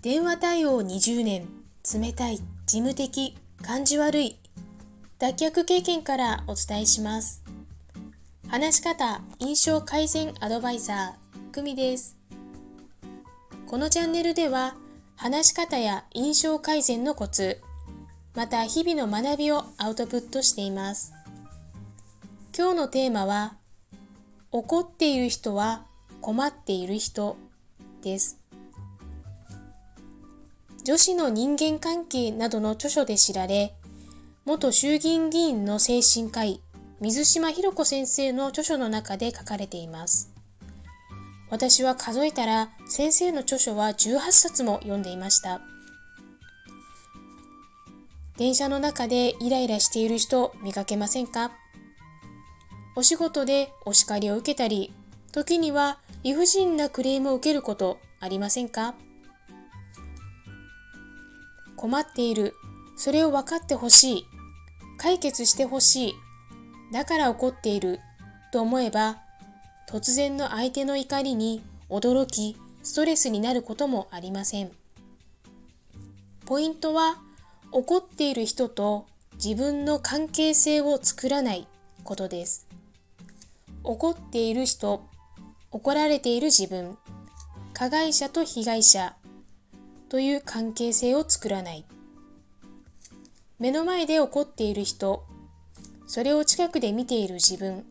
電話対応20年、冷たい、事務的、感じ悪い、脱却経験からお伝えします。話し方、印象改善アドバイザー、久美です。このチャンネルでは、話し方や印象改善のコツ、また日々の学びをアウトプットしています。今日のテーマは、怒っている人は困っている人です。女子の人間関係などの著書で知られ、元衆議院議員の精神科医、水島博子先生の著書の中で書かれています。私は数えたら先生の著書は18冊も読んでいました。電車の中でイライラしている人見かけませんか？お仕事でお叱りを受けたり、時には理不尽なクレームを受けることありませんか？困っている。それを分かってほしい。解決してほしい。だから怒っている。と思えば、突然の相手の怒りに驚き、ストレスになることもありません。ポイントは、怒っている人と自分の関係性を作らないことです。怒っている人、怒られている自分、加害者と被害者という関係性を作らない。目の前で起こっている人、それを近くで見ている自分、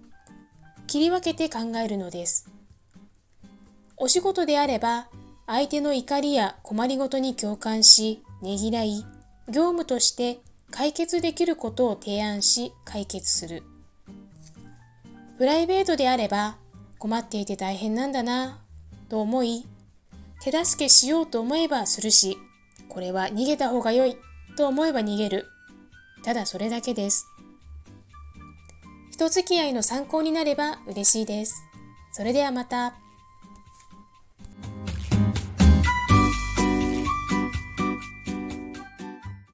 切り分けて考えるのです。お仕事であれば、相手の怒りや困りごとに共感し、ねぎらい、業務として解決できることを提案し解決する。プライベートであれば、困っていて大変なんだな、と思い、手助けしようと思えばするし、これは逃げた方が良いと思えば逃げる。ただそれだけです。人付き合いの参考になれば嬉しいです。それではまた。